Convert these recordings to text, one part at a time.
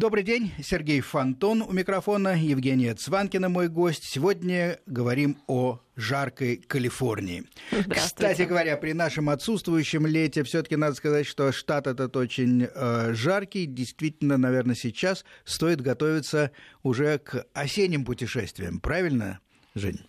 Добрый день, Сергей Фонтон у микрофона, Евгения Цванкина мой гость. Сегодня говорим о жаркой Калифорнии. Кстати говоря, при нашем отсутствующем лете все-таки надо сказать, что штат этот очень э, жаркий. Действительно, наверное, сейчас стоит готовиться уже к осенним путешествиям. Правильно, Жень?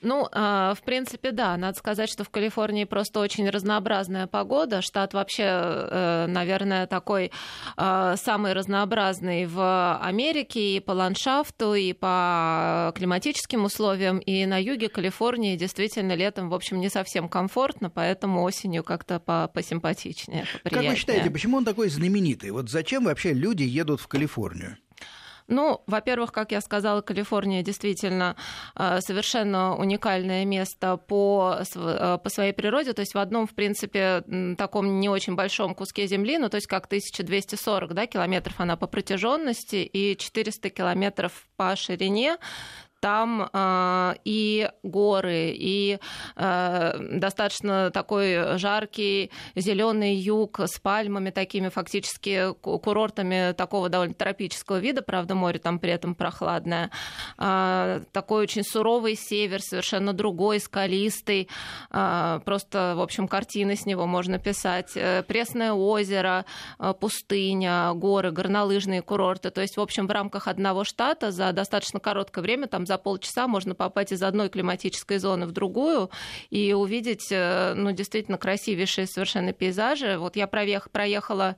Ну, а, в принципе, да. Надо сказать, что в Калифорнии просто очень разнообразная погода. Штат вообще, э, наверное, такой а, самый разнообразный в Америке и по ландшафту, и по климатическим условиям. И на юге Калифорнии действительно летом, в общем, не совсем комфортно, поэтому осенью как-то посимпатичнее, поприятнее. Как вы считаете, почему он такой знаменитый? Вот зачем вообще люди едут в Калифорнию? Ну, во-первых, как я сказала, Калифорния действительно э, совершенно уникальное место по, э, по своей природе. То есть в одном, в принципе, таком не очень большом куске земли, ну, то есть как 1240 да, километров она по протяженности и 400 километров по ширине там э, и горы, и э, достаточно такой жаркий зеленый юг с пальмами такими фактически курортами такого довольно тропического вида, правда море там при этом прохладное, э, такой очень суровый север, совершенно другой, скалистый, э, просто в общем картины с него можно писать, э, пресное озеро, э, пустыня, горы, горнолыжные курорты, то есть в общем в рамках одного штата за достаточно короткое время там за полчаса можно попасть из одной климатической зоны в другую и увидеть, э, ну, действительно красивейшие совершенно пейзажи. Вот я проехала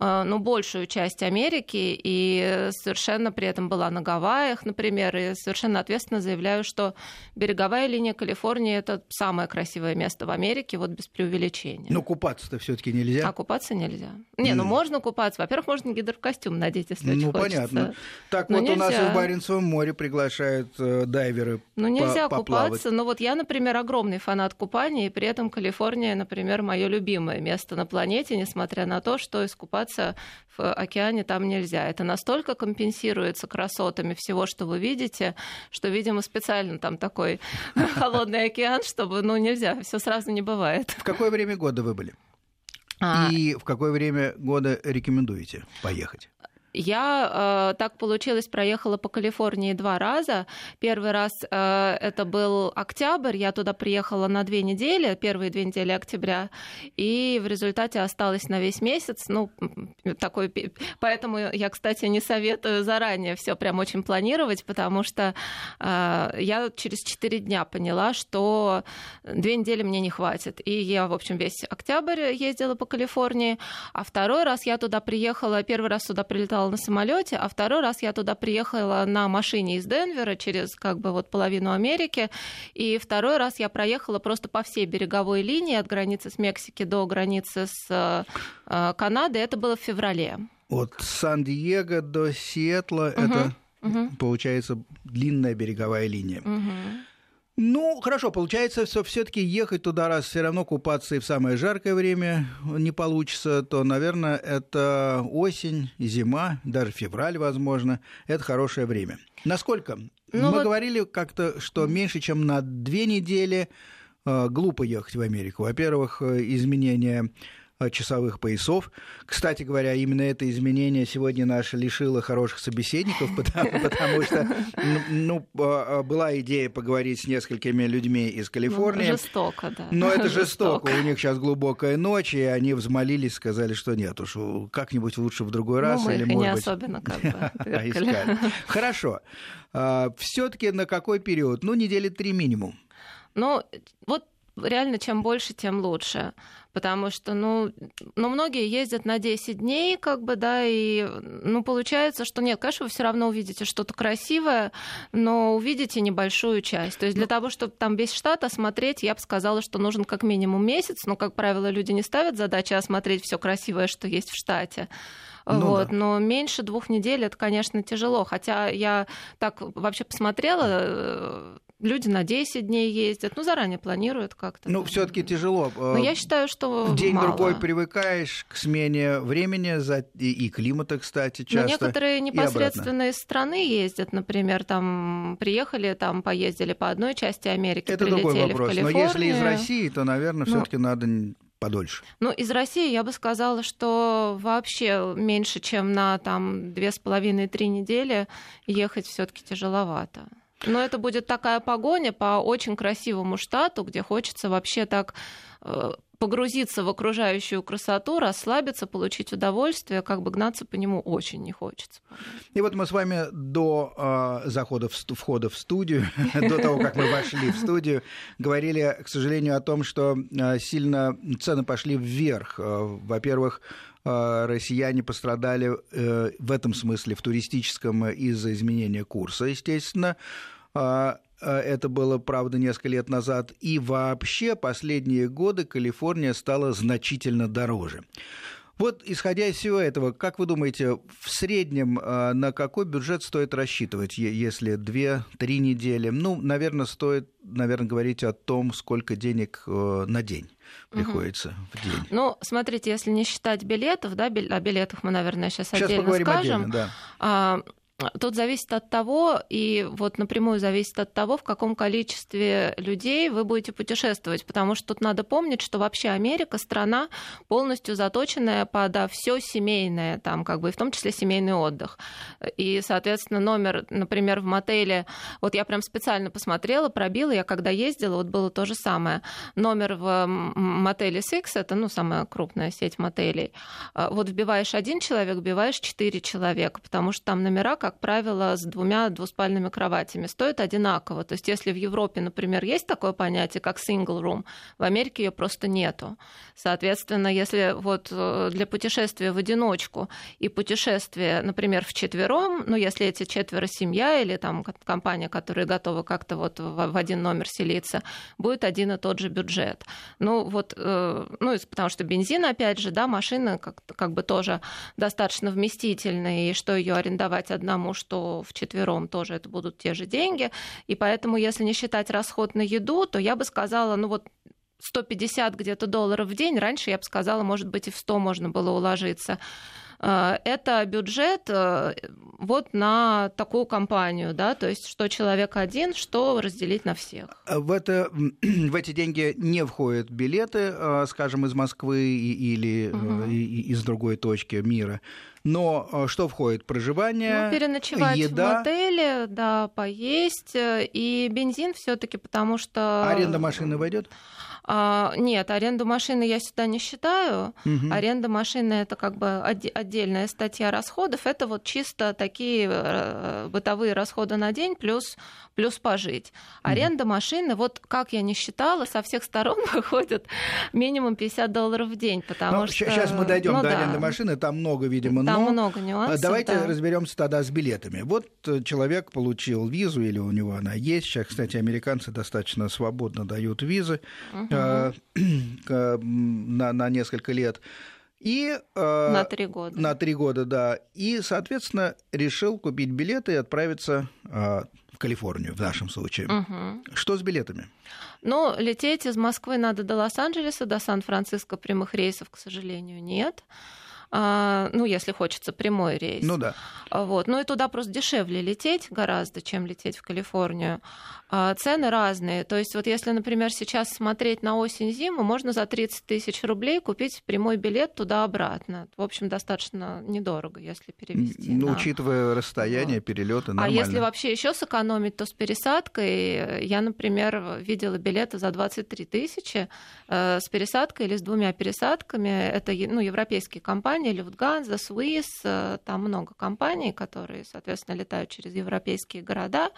ну, большую часть Америки, и совершенно при этом была на Гавайях, например, и совершенно ответственно заявляю, что береговая линия Калифорнии это самое красивое место в Америке, вот без преувеличения. Но купаться-то все-таки нельзя. А купаться нельзя. Не, ну можно купаться. Во-первых, можно гидрокостюм надеть, если ну, очень хочется. понятно. Так но вот нельзя. у нас и в Баренцевом море приглашают э, дайверы Ну нельзя по купаться. Ну вот я, например, огромный фанат купания, и при этом Калифорния, например, мое любимое место на планете, несмотря на то, что искупаться купаться в океане там нельзя. Это настолько компенсируется красотами всего, что вы видите, что, видимо, специально там такой холодный океан, чтобы, ну, нельзя, все сразу не бывает. В какое время года вы были? А... И в какое время года рекомендуете поехать? Я, э, так получилось, проехала по Калифорнии два раза. Первый раз э, это был октябрь, я туда приехала на две недели, первые две недели октября, и в результате осталась на весь месяц. Ну, такой, поэтому я, кстати, не советую заранее все прям очень планировать, потому что э, я через четыре дня поняла, что две недели мне не хватит. И я, в общем, весь октябрь ездила по Калифорнии, а второй раз я туда приехала, первый раз туда прилетала летала на самолете, а второй раз я туда приехала на машине из Денвера через как бы вот половину Америки, и второй раз я проехала просто по всей береговой линии от границы с Мексики до границы с э, Канадой. Это было в феврале. От Сан-Диего до Сиэтла угу, это угу. получается длинная береговая линия. Угу. Ну, хорошо, получается, что все-таки ехать туда, раз все равно купаться и в самое жаркое время не получится, то, наверное, это осень, зима, даже февраль, возможно. Это хорошее время. Насколько? Ну, Мы вот... говорили как-то, что меньше, чем на две недели э, глупо ехать в Америку. Во-первых, э, изменения часовых поясов. Кстати говоря, именно это изменение сегодня наше лишило хороших собеседников, потому, потому что ну, а, а, была идея поговорить с несколькими людьми из ну, Калифорнии. Ну, жестоко, да. Но это жестоко. жестоко. У них сейчас глубокая ночь, и они взмолились, сказали, что нет уж, как-нибудь лучше в другой раз. Ну, мы или, их может не быть... особенно как бы Хорошо. А, Все-таки на какой период? Ну, недели три минимум. Ну, вот реально чем больше, тем лучше. Потому что, ну, ну, многие ездят на 10 дней, как бы, да, и, ну, получается, что нет, конечно, вы все равно увидите что-то красивое, но увидите небольшую часть. То есть для ну... того, чтобы там весь штат осмотреть, я бы сказала, что нужен как минимум месяц, но, как правило, люди не ставят задачи осмотреть все красивое, что есть в штате. Ну, вот, да. Но меньше двух недель это, конечно, тяжело. Хотя я так вообще посмотрела, э, люди на 10 дней ездят, ну, заранее планируют как-то. Ну, все таки тяжело. Но я считаю, что День-другой привыкаешь к смене времени и климата, кстати, часто. Но некоторые непосредственно из страны ездят, например, там приехали, там поездили по одной части Америки, Это другой вопрос. Но если из России, то, наверное, ну, все таки надо подольше? Ну, из России я бы сказала, что вообще меньше, чем на там две с половиной-три недели ехать все-таки тяжеловато. Но это будет такая погоня по очень красивому штату, где хочется вообще так э, погрузиться в окружающую красоту, расслабиться, получить удовольствие, как бы гнаться по нему очень не хочется. И вот мы с вами до э, захода в, входа в студию, до того, как мы вошли в студию, говорили, к сожалению, о том, что э, сильно цены пошли вверх. Э, во-первых, россияне пострадали в этом смысле, в туристическом, из-за изменения курса, естественно. Э, это было, правда, несколько лет назад. И вообще последние годы Калифорния стала значительно дороже. Вот, исходя из всего этого, как вы думаете, в среднем э, на какой бюджет стоит рассчитывать, если 2-3 недели? Ну, наверное, стоит, наверное, говорить о том, сколько денег э, на день приходится угу. в день. Ну, смотрите, если не считать билетов, да, о билетах мы, наверное, сейчас, сейчас отдельно скажем. Отдельно, да. А, Тут зависит от того, и вот напрямую зависит от того, в каком количестве людей вы будете путешествовать, потому что тут надо помнить, что вообще Америка страна полностью заточенная под все семейное, там как бы, в том числе семейный отдых. И, соответственно, номер, например, в мотеле, вот я прям специально посмотрела, пробила, я когда ездила, вот было то же самое. Номер в мотеле Six, это, ну, самая крупная сеть мотелей, а, вот вбиваешь один человек, вбиваешь четыре человека, потому что там номера, как как правило, с двумя двуспальными кроватями, стоят одинаково. То есть если в Европе, например, есть такое понятие, как single room, в Америке ее просто нету. Соответственно, если вот э, для путешествия в одиночку и путешествия, например, в четвером, ну, если эти четверо семья или там компания, которая готова как-то вот в один номер селиться, будет один и тот же бюджет. Ну, вот, э, ну, потому что бензин, опять же, да, машина как, как бы тоже достаточно вместительная, и что ее арендовать одному потому что вчетвером тоже это будут те же деньги. И поэтому, если не считать расход на еду, то я бы сказала, ну вот 150 где-то долларов в день. Раньше я бы сказала, может быть, и в 100 можно было уложиться. Э, это бюджет э, вот на такую компанию, да, то есть что человек один, что разделить на всех. В, это, в эти деньги не входят билеты, э, скажем, из Москвы или угу. из другой точки мира. Но э, что входит? Проживание, ну, переночевать еда. в мотеле, да, поесть э, и бензин все таки потому что... Аренда машины войдет? А, нет, аренду машины я сюда не считаю. Угу. Аренда машины это как бы отдельная статья расходов. Это вот чисто такие э, бытовые расходы на день плюс плюс пожить. Аренда угу. машины, вот как я не считала, со всех сторон выходит минимум 50 долларов в день, потому ну, что... Сейчас мы дойдем ну, до да. аренды машины, там много, видимо, там но... много нюансов. Давайте да. разберемся тогда с билетами. Вот э, человек получил визу, или у него она есть. Сейчас, кстати, американцы достаточно свободно дают визы угу. Э, на, на несколько лет. И, э, на три года. На три года, да. И, соответственно, решил купить билеты и отправиться э, в Калифорнию, в нашем случае. Угу. Что с билетами? Ну, лететь из Москвы надо до Лос-Анджелеса, до Сан-Франциско прямых рейсов, к сожалению, нет. А, ну, если хочется прямой рейс. Ну да. Вот. Ну и туда просто дешевле лететь гораздо, чем лететь в Калифорнию. А, цены разные. То есть вот если, например, сейчас смотреть на осень-зиму, можно за 30 тысяч рублей купить прямой билет туда-обратно. В общем, достаточно недорого, если перевести. Ну, на... учитывая расстояние, вот. перелеты, нормально. А если вообще еще сэкономить, то с пересадкой, я, например, видела билеты за 23 тысячи э, с пересадкой или с двумя пересадками. Это ну, европейские компании, Люфтганза, Swiss, э, там много компаний, которые, соответственно, летают через европейские города.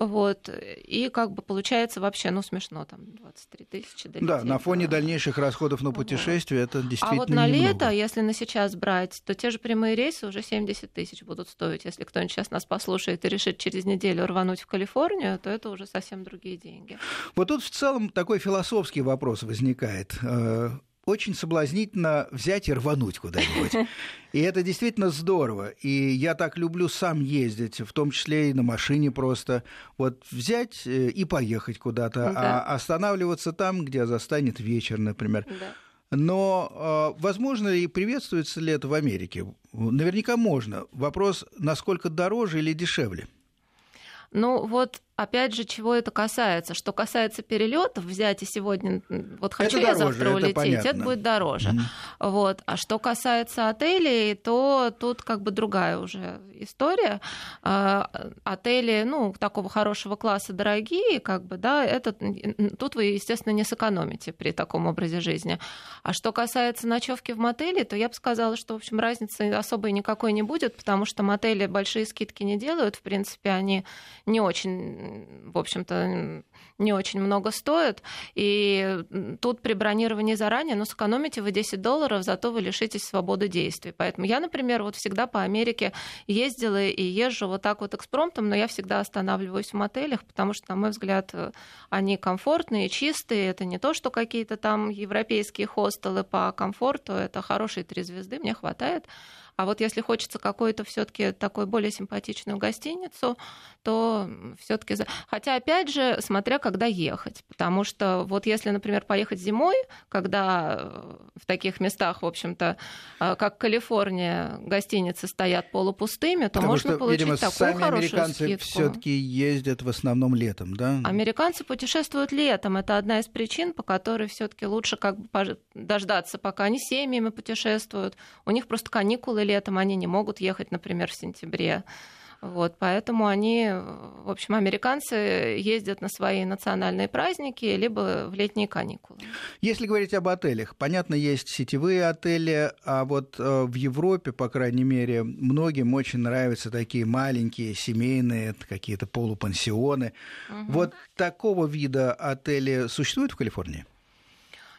Вот. И как бы получается вообще, ну, смешно, там 23 тысячи долететь. Да, на фоне да. дальнейших расходов на путешествие вот. это действительно А вот на немного. лето, если на сейчас брать, то те же прямые рейсы уже 70 тысяч будут стоить. Если кто-нибудь сейчас нас послушает и решит через неделю рвануть в Калифорнию, то это уже совсем другие деньги. Вот тут в целом такой философский вопрос возникает э, очень соблазнительно взять и рвануть куда-нибудь. И это действительно здорово. И я так люблю сам ездить, в том числе и на машине просто. Вот взять э, и поехать куда-то, да. а останавливаться там, где застанет вечер, например. Да. Но а, возможно и приветствуется ли это в Америке? Наверняка можно. Вопрос, насколько дороже или дешевле? Ну вот опять же, чего это касается? Что касается перелетов, взять и сегодня, вот хочу это я дороже, завтра это улететь, понятно. это будет дороже. Мгм. Вот. А что касается отелей, то тут как бы другая уже история. А, Отели, ну, такого хорошего класса дорогие, как бы, да, это тут вы, естественно, не сэкономите при таком образе жизни. А что касается ночевки в мотеле, то я бы сказала, что, в общем, разницы особой никакой не будет, потому что мотели большие скидки не делают. В принципе, они не очень, в общем-то, не очень много стоят. И тут при бронировании заранее, ну, сэкономите вы 10 долларов, зато вы лишитесь свободы действий. Поэтому я, например, вот всегда по Америке ездила и езжу вот так вот экспромтом, но я всегда останавливаюсь в мотелях, потому что, на мой взгляд, они комфортные, чистые. Это не то, что какие-то там европейские хостелы по комфорту. Это хорошие три звезды, мне хватает. А вот если хочется какую-то все-таки такой более симпатичную гостиницу, то все-таки... Хотя, опять же, смотря когда ехать. Потому что вот если, например, поехать зимой, когда в таких местах, в общем-то, как Калифорния, гостиницы стоят полупустыми, то Потому можно что, получить видимо, такую сами хорошую американцы скидку. все-таки ездят в основном летом, да? Американцы путешествуют летом. Это одна из причин, по которой все-таки лучше как бы дождаться, пока они семьями путешествуют. У них просто каникулы летом, они не могут ехать, например, в сентябре. Вот, поэтому они, в общем, американцы ездят на свои национальные праздники либо в летние каникулы. Если говорить об отелях, понятно, есть сетевые отели, а вот э, в Европе, по крайней мере, многим очень нравятся такие маленькие семейные какие-то полупансионы. Угу. Вот такого вида отели существуют в Калифорнии?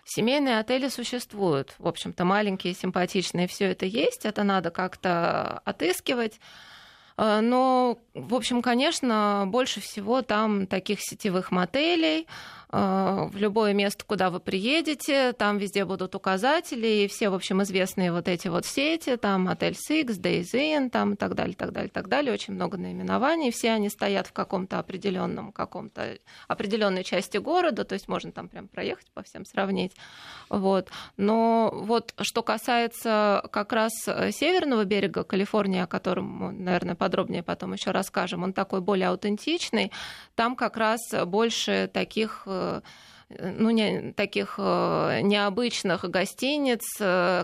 Семейные отели существуют. В общем-то, маленькие, симпатичные, все это есть. Это надо как-то отыскивать. Но, в общем, конечно, больше всего там таких сетевых мотелей. В любое место, куда вы приедете, там везде будут указатели, и все, в общем, известные вот эти вот сети, там отель Six, Days Inn, там и так далее, так далее, так далее. Очень много наименований. Все они стоят в каком-то определенном, каком-то определенной части города, то есть можно там прям проехать по всем сравнить. Вот. Но вот что касается как раз северного берега Калифорнии, о котором наверное, подробнее потом еще расскажем, он такой более аутентичный, там как раз больше таких ну, не, таких необычных гостиниц,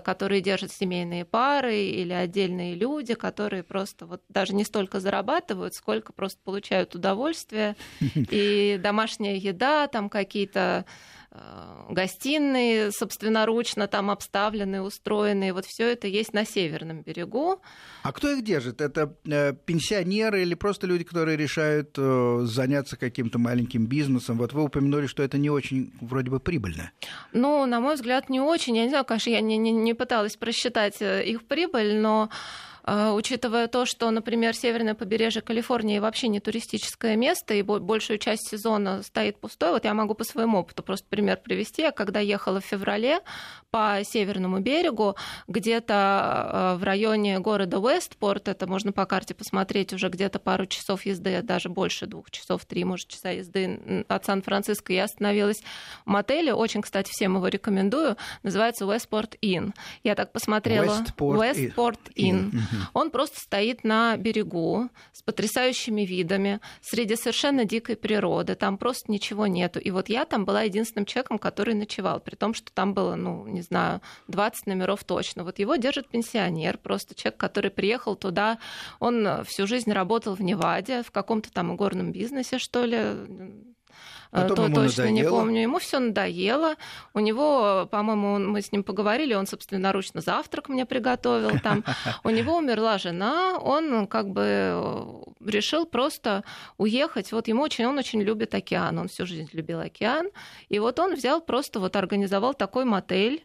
которые держат семейные пары или отдельные люди, которые просто вот даже не столько зарабатывают, сколько просто получают удовольствие. И домашняя еда, там какие-то гостиные собственноручно там обставленные, устроенные. Вот все это есть на северном берегу. А кто их держит? Это э, пенсионеры или просто люди, которые решают э, заняться каким-то маленьким бизнесом? Вот вы упомянули, что это не очень вроде бы прибыльно. Ну, на мой взгляд, не очень. Я не знаю, конечно, я не, не, не пыталась просчитать их прибыль, но учитывая то, что, например, северное побережье Калифорнии вообще не туристическое место, и большую часть сезона стоит пустой. Вот я могу по своему опыту просто пример привести. Я когда ехала в феврале по северному берегу, где-то в районе города Уэстпорт, это можно по карте посмотреть, уже где-то пару часов езды, даже больше двух часов, три, может, часа езды от Сан-Франциско, я остановилась в мотеле, очень, кстати, всем его рекомендую, называется Westport Inn. Я так посмотрела. Inn. Inn. Он просто стоит на берегу с потрясающими видами, среди совершенно дикой природы, там просто ничего нету. И вот я там была единственным человеком, который ночевал, при том, что там было, ну, не знаю, 20 номеров точно. Вот его держит пенсионер, просто человек, который приехал туда, он всю жизнь работал в Неваде, в каком-то там горном бизнесе, что ли, Потом то ему точно надоело. не помню. Ему все надоело. У него, по-моему, мы с ним поговорили, он собственноручно завтрак мне приготовил там. У него умерла жена, он как бы решил просто уехать. Вот ему очень, он очень любит океан, он всю жизнь любил океан. И вот он взял просто вот организовал такой мотель,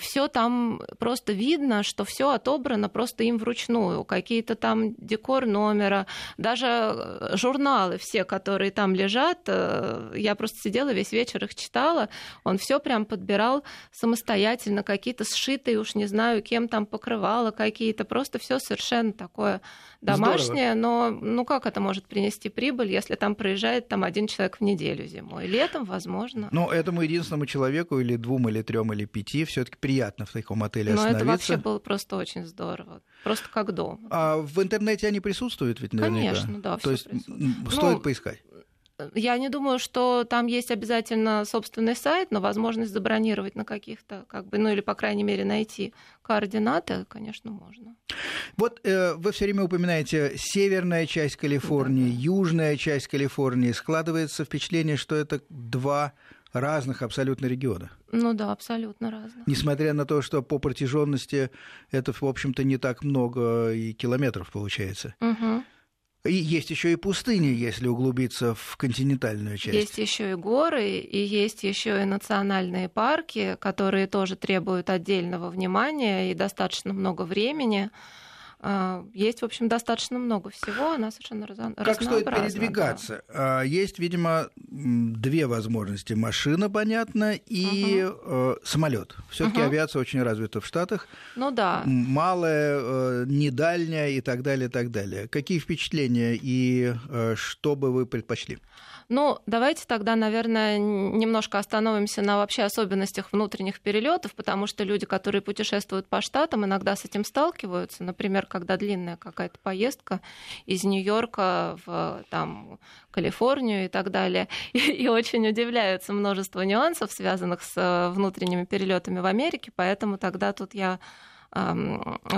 все там просто видно, что все отобрано просто им вручную. Какие-то там декор номера, даже журналы все, которые там лежат, я просто сидела весь вечер их читала, он все прям подбирал самостоятельно, какие-то сшитые, уж не знаю, кем там покрывало какие-то, просто все совершенно такое домашнее, но ну как это может принести прибыль, если там проезжает там один человек в неделю зимой? Летом, возможно. Ну, этому единственному человеку или двум, или трем, или пяти все-таки приятно в таком отеле Но остановиться. это вообще было просто очень здорово. Просто как дом. А в интернете они присутствуют ведь наверняка? Конечно, да. То есть стоит ну, поискать. Я не думаю, что там есть обязательно собственный сайт, но возможность забронировать на каких-то, как бы, ну или, по крайней мере, найти координаты, конечно, можно. Вот э, вы все время упоминаете северная часть Калифорнии, да, южная часть Калифорнии. Складывается впечатление, что это два разных абсолютно региона. Ну да, абсолютно разных. Несмотря на то, что по протяженности это, в общем-то, не так много и километров получается. Угу. И есть еще и пустыни, если углубиться в континентальную часть. Есть еще и горы, и есть еще и национальные парки, которые тоже требуют отдельного внимания и достаточно много времени. А, есть, в общем, достаточно много всего, она совершенно разно... Как стоит передвигаться? Да. Есть, видимо, две возможности. Машина, понятно, и угу. самолет. все таки угу. авиация очень развита в Штатах. Ну да. Малая, э, недальняя и так далее, и так далее. Какие впечатления и э, что бы вы предпочли? Ну, давайте тогда, наверное, немножко остановимся на вообще особенностях внутренних перелетов, потому что люди, которые путешествуют по штатам, иногда с этим сталкиваются. Например, когда длинная какая-то поездка из Нью-Йорка в там, Калифорнию и так далее, и, и очень удивляются множество нюансов, связанных с э, внутренними перелетами в Америке, поэтому тогда тут я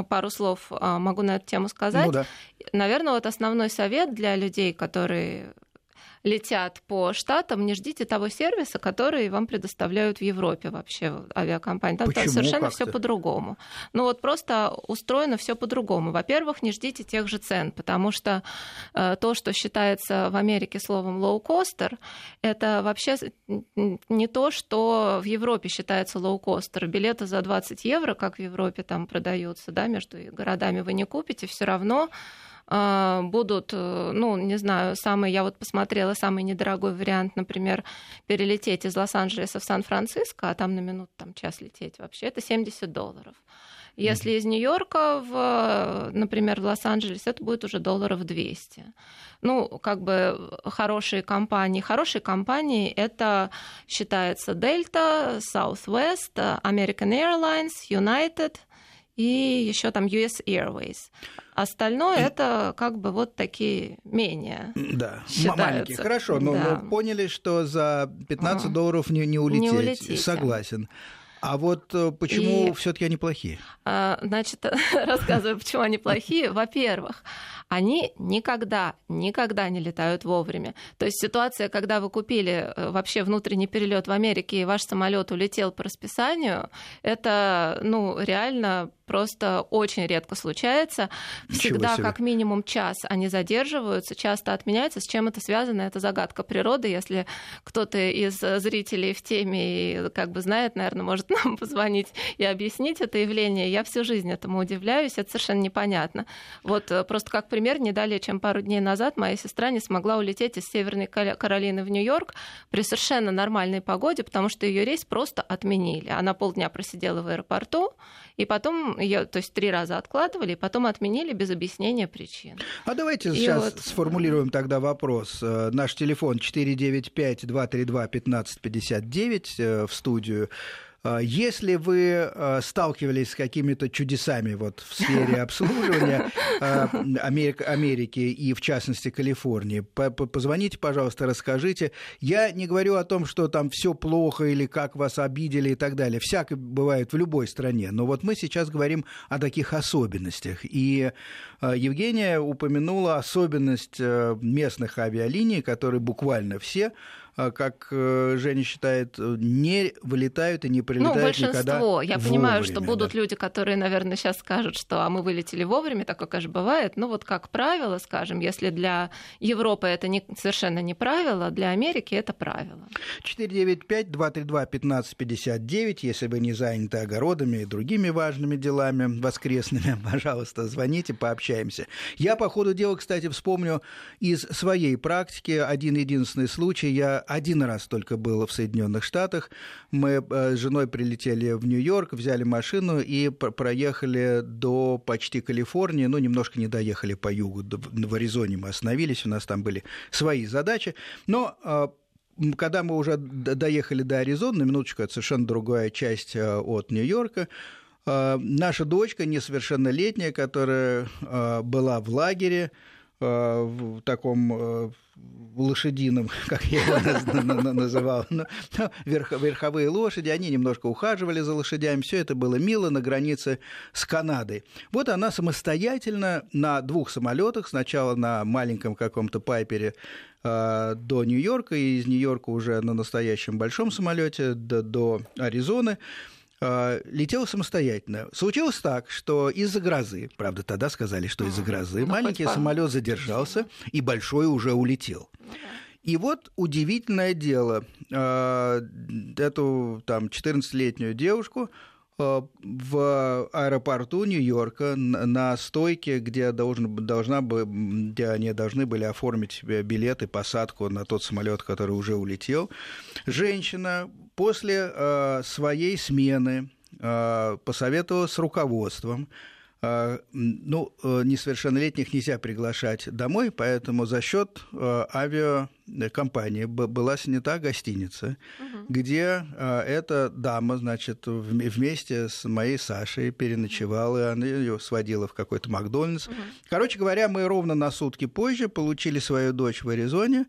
пару слов а, могу на эту тему сказать. Ну, да. Наверное, вот основной совет для людей, которые летят по штатам, не ждите того сервиса, который вам предоставляют в Европе вообще авиакомпании. Там, Почему? совершенно все по-другому. Ну вот просто устроено все по-другому. Во-первых, не ждите тех же цен, потому что э, то, что считается в Америке словом лоукостер, это вообще не то, что в Европе считается лоукостер. Билеты за 20 евро, как в Европе там продаются, да, между городами вы не купите, все равно будут, э, ну, не знаю, самый, я вот посмотрела, самый недорогой вариант, например, перелететь из Лос-Анджелеса в Сан-Франциско, а там на минуту, там час лететь вообще, это 70 долларов. Если из Нью-Йорка, в, например, в Лос-Анджелес, это будет уже долларов 200. Ну, как бы хорошие компании. Хорошие компании это считается Delta, Southwest, American Airlines, United – и еще там US Airways. Остальное это как бы вот такие менее. Да, считаются. маленькие. Хорошо, но да. поняли, что за 15 долларов не, не улететь. Не улетите. Согласен. А вот э, почему и... все-таки они плохие? А, значит, рассказываю, почему они плохие. Во-первых, они никогда, никогда не летают вовремя. То есть ситуация, когда вы купили э, вообще внутренний перелет в Америке, и ваш самолет улетел по расписанию, это, ну, реально просто очень редко случается. Всегда как минимум час они задерживаются, часто отменяются. С чем это связано? Это загадка природы. Если кто-то из зрителей в теме и как бы знает, наверное, может нам позвонить и объяснить это явление. Я всю жизнь этому удивляюсь, это совершенно непонятно. Вот э, просто как пример, не далее, чем пару дней назад моя сестра не смогла улететь из Северной Каролины в Нью-Йорк при совершенно нормальной погоде, потому что ее рейс просто отменили. Она полдня просидела в аэропорту, и потом ее, то есть три раза откладывали, и потом отменили без объяснения причин. А давайте и сейчас вот... сформулируем тогда вопрос. Э, наш телефон 495-232-1559 э, в студию. А, если вы а, сталкивались с какими-то чудесами вот в сфере обслуживания а, Америки и, в частности, Калифорнии, позвоните, пожалуйста, расскажите. Я не говорю о том, что там все плохо или как вас обидели и так далее. Всякое бывает в любой стране. Но вот мы сейчас говорим о таких особенностях. И Евгения упомянула особенность э, местных авиалиний, которые буквально все как э, Женя считает, не вылетают и не прилетают ну, большинство. никогда Я вовремя, понимаю, что будут да. люди, которые, наверное, сейчас скажут, что а мы вылетели вовремя, такое, конечно, бывает. Ну вот как правило, скажем, если для Европы это не, совершенно не правило, для Америки это правило. 495-232-1559, если вы не заняты огородами и другими важными делами воскресными, пожалуйста, звоните, пообщаемся. Я по ходу дела, кстати, вспомню из своей практики один единственный случай. Я один раз только был в Соединенных Штатах. Мы э, с женой прилетели в Нью-Йорк, взяли машину и проехали до почти Калифорнии. Ну, немножко не доехали по югу. В Аризоне мы остановились, у нас там были свои задачи. Но э, когда мы уже доехали до Аризоны, на минуточку, это совершенно другая часть э, от Нью-Йорка, наша дочка, несовершеннолетняя, которая была в лагере, в таком лошадиным, как я его называл, ну, ну, верховые лошади, они немножко ухаживали за лошадями, все это было мило на границе с Канадой. Вот она самостоятельно на двух самолетах, сначала на маленьком каком-то пайпере а, до Нью-Йорка, и из Нью-Йорка уже на настоящем большом самолете до, до Аризоны, а, летела самостоятельно. Случилось так, что из-за грозы, правда, тогда сказали, что из-за грозы, ну, маленький самолет задержался, и большой уже улетел. И вот удивительное дело, а, эту там 14-летнюю девушку в аэропорту Нью-Йорка на стойке, где, должен, должна бы, где они должны были оформить билеты, посадку на тот самолет, который уже улетел, женщина после э, своей смены э, посоветовалась с руководством. Э, ну, э, несовершеннолетних нельзя приглашать домой, поэтому за счет э, авиакомпании была снята гостиница, угу. где э, эта дама, значит, вместе с моей Сашей переночевала, и она ее сводила в какой-то Макдональдс. Угу. Короче говоря, мы ровно на сутки позже получили свою дочь в Аризоне.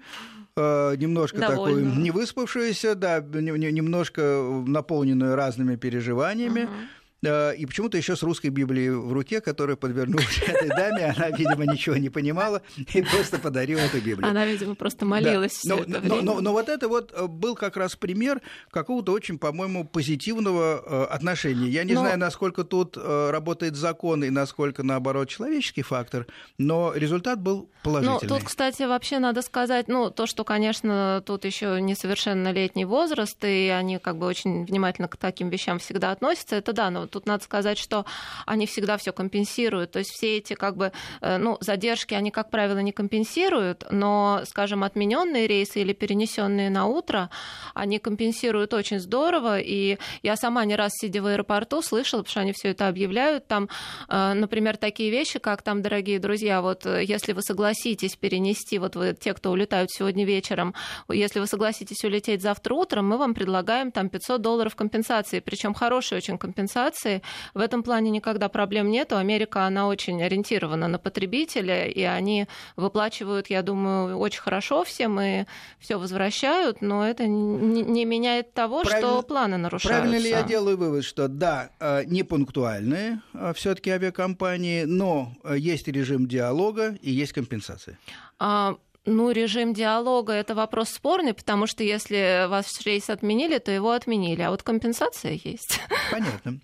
Немножко Довольно. такую невыспавшуюся, да, немножко наполненную разными переживаниями. Uh-huh. И почему-то еще с русской Библией в руке, которая подвернулась этой даме, она, видимо, ничего не понимала и просто подарила эту Библию. Она, видимо, просто молилась. Да. Но, но, но, но вот это вот э, был как раз пример какого-то очень, по-моему, позитивного э, отношения. Я не но... знаю, насколько тут э, работает закон и насколько, наоборот, человеческий фактор, но результат был положительный. Ну, тут, кстати, вообще надо сказать, ну, то, что, конечно, тут еще несовершеннолетний возраст, и они как бы очень внимательно к таким вещам всегда относятся, это да, но тут надо сказать, что они всегда все компенсируют. То есть все эти как бы, э, ну, задержки они, как правило, не компенсируют, но, скажем, отмененные рейсы или перенесенные на утро, они компенсируют очень здорово. И я сама не раз, сидя в аэропорту, слышала, потому что они все это объявляют, там, э, например, такие вещи, как там, дорогие друзья, вот э, если вы согласитесь перенести, вот вы, те, кто улетают сегодня вечером, если вы согласитесь улететь завтра утром, мы вам предлагаем там 500 долларов компенсации, причем хорошие очень компенсации, инфляции. В этом плане никогда проблем нет. Америка, она очень ориентирована на потребителя, и они выплачивают, я думаю, очень хорошо всем и все возвращают, но это не меняет того, Правильно, что планы нарушаются. Правильно ли я делаю вывод, что да, э, не пунктуальные э, все-таки авиакомпании, но э, есть режим диалога и есть компенсации? А, ну, режим диалога – это вопрос спорный, потому что если вас рейс отменили, то его отменили, а вот компенсация есть. Понятно.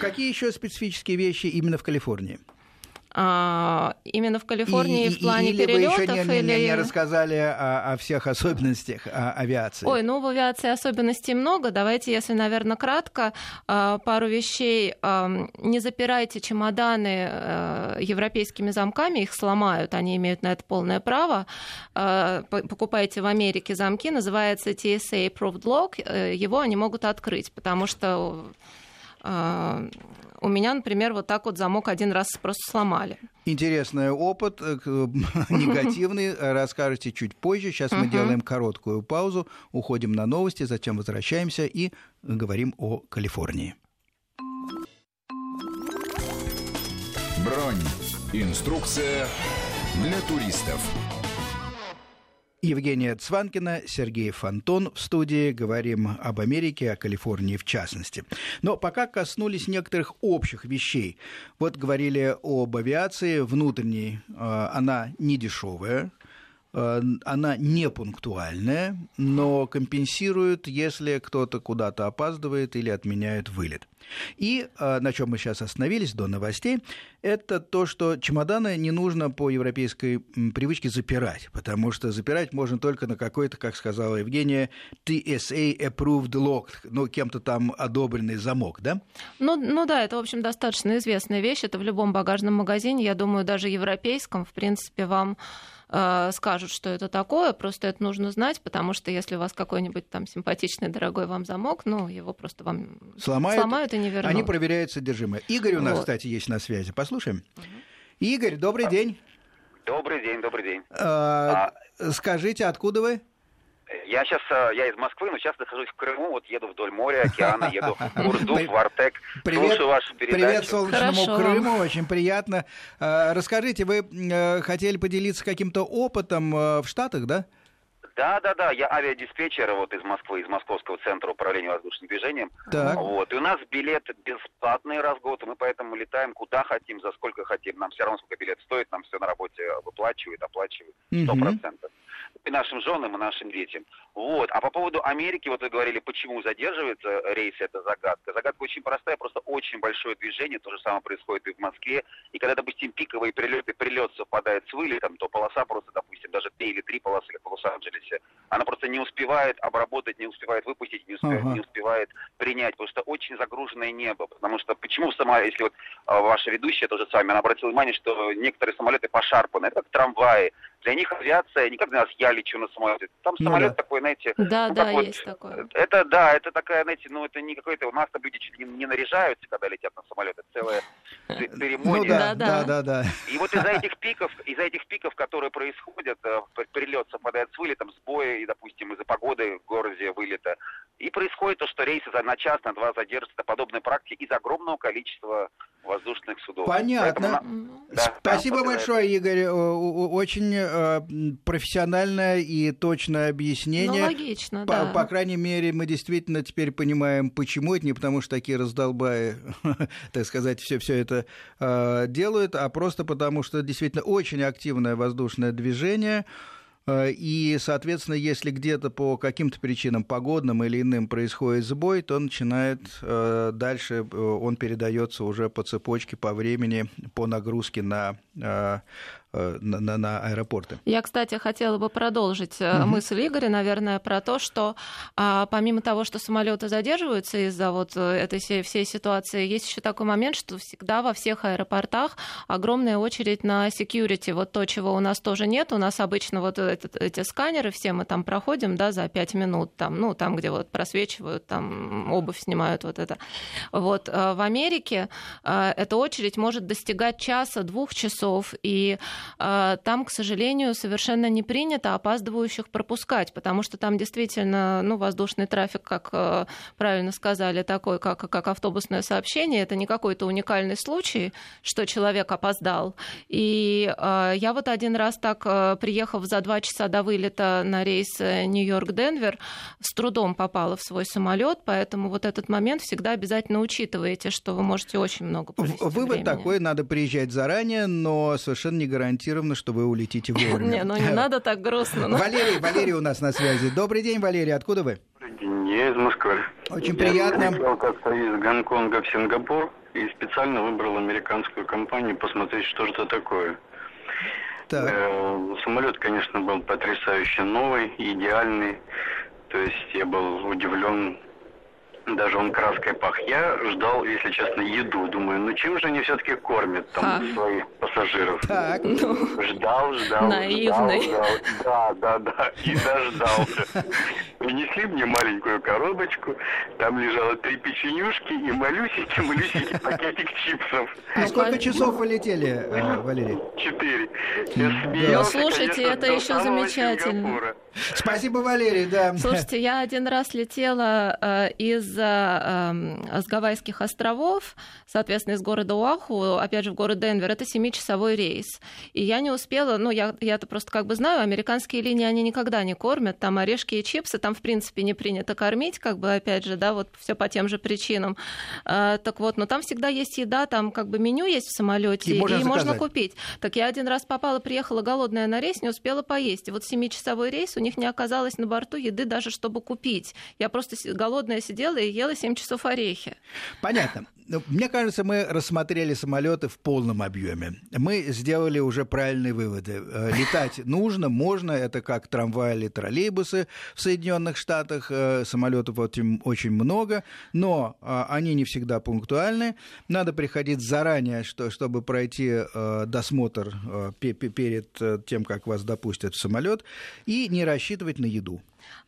Какие еще специфические вещи именно в Калифорнии? А, именно в Калифорнии и, в плане или перелетов? Вы еще не, или... не, не рассказали о, о всех особенностях авиации? Ой, ну в авиации особенностей много. Давайте, если, наверное, кратко, а, пару вещей. А, не запирайте чемоданы а, европейскими замками, их сломают, они имеют на это полное право. Покупайте в Америке замки, называется TSA Approved Lock, э, его они могут открыть, потому что у меня, например, вот так вот замок один раз просто сломали. Интересный опыт, э, негативный, расскажете чуть позже. Сейчас мы делаем короткую паузу, уходим на новости, затем возвращаемся и говорим о Калифорнии. Бронь. Инструкция для туристов. Евгения Цванкина, Сергей Фонтон в студии. Говорим об Америке, о Калифорнии в частности. Но пока коснулись некоторых общих вещей. Вот говорили об авиации внутренней. Э, она не дешевая, она не пунктуальная, но компенсирует, если кто-то куда-то опаздывает или отменяет вылет. И а, на чем мы сейчас остановились до новостей, это то, что чемоданы не нужно по европейской привычке запирать, потому что запирать можно только на какой-то, как сказала Евгения, TSA approved lock, ну, кем-то там одобренный замок, да? Ну, ну да, это, в общем, достаточно известная вещь. Это в любом багажном магазине, я думаю, даже европейском, в принципе, вам Э, скажут, что это такое, просто это нужно знать, потому что если у вас какой-нибудь там симпатичный, дорогой вам замок, ну, его просто вам сломают, сломают и не вернут. Они проверяют содержимое. Игорь у нас, вот. кстати, есть на связи. Послушаем. Угу. Игорь, добрый день. Добрый день, добрый день. А, а... Скажите, откуда вы? Я сейчас, э, я из Москвы, но сейчас нахожусь в Крыму, вот еду вдоль моря, океана, еду в Урду, в Артек, привет, слушаю вашу передачу. Привет солнечному Хорошо. Крыму, очень приятно. Э, расскажите, вы э, хотели поделиться каким-то опытом в Штатах, да? Да, да, да, я авиадиспетчер вот из Москвы, из Московского центра управления воздушным движением. Так. Вот. И у нас билет бесплатный раз в год, и мы поэтому летаем куда хотим, за сколько хотим. Нам все равно, сколько билет стоит, нам все на работе выплачивают, оплачивают, сто процентов. Угу и нашим женам, и нашим детям. Вот. А по поводу Америки, вот вы говорили, почему задерживается рейс, это загадка. Загадка очень простая, просто очень большое движение, то же самое происходит и в Москве. И когда, допустим, пиковый прилет и прилет совпадает с вылетом, то полоса просто, допустим, даже две или три полосы, как в Лос-Анджелесе, она просто не успевает обработать, не успевает выпустить, не успевает, ага. не успевает принять, потому что очень загруженное небо. Потому что почему сама, если вот а, ваша ведущая тоже с вами, она обратила внимание, что некоторые самолеты пошарпаны, это как трамваи, для них авиация, не как для нас я лечу на самолете. Там ну, самолет да. такой, знаете... Да, ну, да, вот, есть такое. Это, да, это такая, знаете, ну, это не какой-то... У нас-то люди чуть ли не наряжаются, когда летят на самолет. Это целая церемония. Ну, да, да, да, да. И вот из-за этих пиков, из-за этих пиков, которые происходят, э, прилет совпадает с вылетом, сбои, допустим, из-за погоды в городе вылета, и происходит то, что рейсы на час, на два задержатся. Это подобная практика из огромного количества воздушных судов. Понятно. Поэтому, да, Спасибо большое, Игорь. Очень э, профессиональное и точное объяснение. Ну, логично, по, да. По крайней мере, мы действительно теперь понимаем, почему это не потому, что такие раздолбаи, так сказать, все, все это э, делают, а просто потому, что действительно очень активное воздушное движение. Э, и, соответственно, если где-то по каким-то причинам погодным или иным происходит сбой, то начинает э, дальше, он передается уже по цепочке, по времени, по нагрузке на на, на, на аэропорты. Я, кстати, хотела бы продолжить угу. мысль Игоря, наверное, про то, что а, помимо того, что самолеты задерживаются из-за вот э, этой всей, всей ситуации, есть еще такой момент, что всегда во всех аэропортах огромная очередь на security. Вот то, чего у нас тоже нет. У нас обычно вот этот, эти сканеры, все мы там проходим, да, за 5 минут, там, ну, там, где вот просвечивают, там обувь снимают, вот это. Вот в Америке эта очередь может достигать часа, двух часов, и там, к сожалению, совершенно не принято опаздывающих пропускать, потому что там действительно ну, воздушный трафик, как э, правильно сказали, такой, как, как автобусное сообщение, это не какой-то уникальный случай, что человек опоздал. И а, я вот один раз так, э, приехав за два часа до вылета на рейс э, Нью-Йорк-Денвер, с трудом попала в свой самолет, поэтому вот этот момент всегда обязательно учитываете, что вы можете очень много провести Вывод времени. такой, надо приезжать заранее, но совершенно не гарантированно гарантировано, что вы улетите вовремя. Не, ну не надо так грустно. Ну. Валерий, Валерий у нас на связи. Добрый день, Валерий, откуда вы? Добрый день, я из Москвы. Очень приятно. Я летел как-то из Гонконга в Сингапур и специально выбрал американскую компанию посмотреть, что же это такое. Так. Э, самолет, конечно, был потрясающе новый, идеальный. То есть я был удивлен даже он краской пах. Я ждал, если честно, еду. Думаю, ну чем же они все-таки кормят там Ха. своих пассажиров? Так. Ну, ждал, ждал. Наивный. Ждал, ждал. Да, да, да. И дождался. Принесли мне маленькую коробочку. Там лежало три печенюшки и малюсенький-малюсенький пакетик чипсов. А сколько часов вы летели, э, Валерий? Четыре. Ну, слушайте, это еще замечательно. Спасибо, Валерий, да. Слушайте, я один раз летела э, из э, с Гавайских островов, соответственно, из города Уаху, опять же, в город Денвер. Это семичасовой рейс. И я не успела, ну, я, я-то просто как бы знаю, американские линии, они никогда не кормят. Там орешки и чипсы, там, в принципе, не принято кормить, как бы, опять же, да, вот все по тем же причинам. Э, так вот, но там всегда есть еда, там как бы меню есть в самолете, и, можно, и можно купить. Так я один раз попала, приехала голодная на рейс, не успела поесть. И вот семичасовой рейс, у них не оказалось на борту еды даже, чтобы купить. Я просто голодная сидела и ела 7 часов орехи. Понятно. Ну, мне кажется, мы рассмотрели самолеты в полном объеме. Мы сделали уже правильные выводы. Э, летать нужно, можно, это как трамвай или троллейбусы в Соединенных Штатах. Э, самолетов очень много, но э, они не всегда пунктуальны. Надо приходить заранее, чтобы пройти досмотр перед тем, как вас допустят в самолет, и не рассчитывать на еду.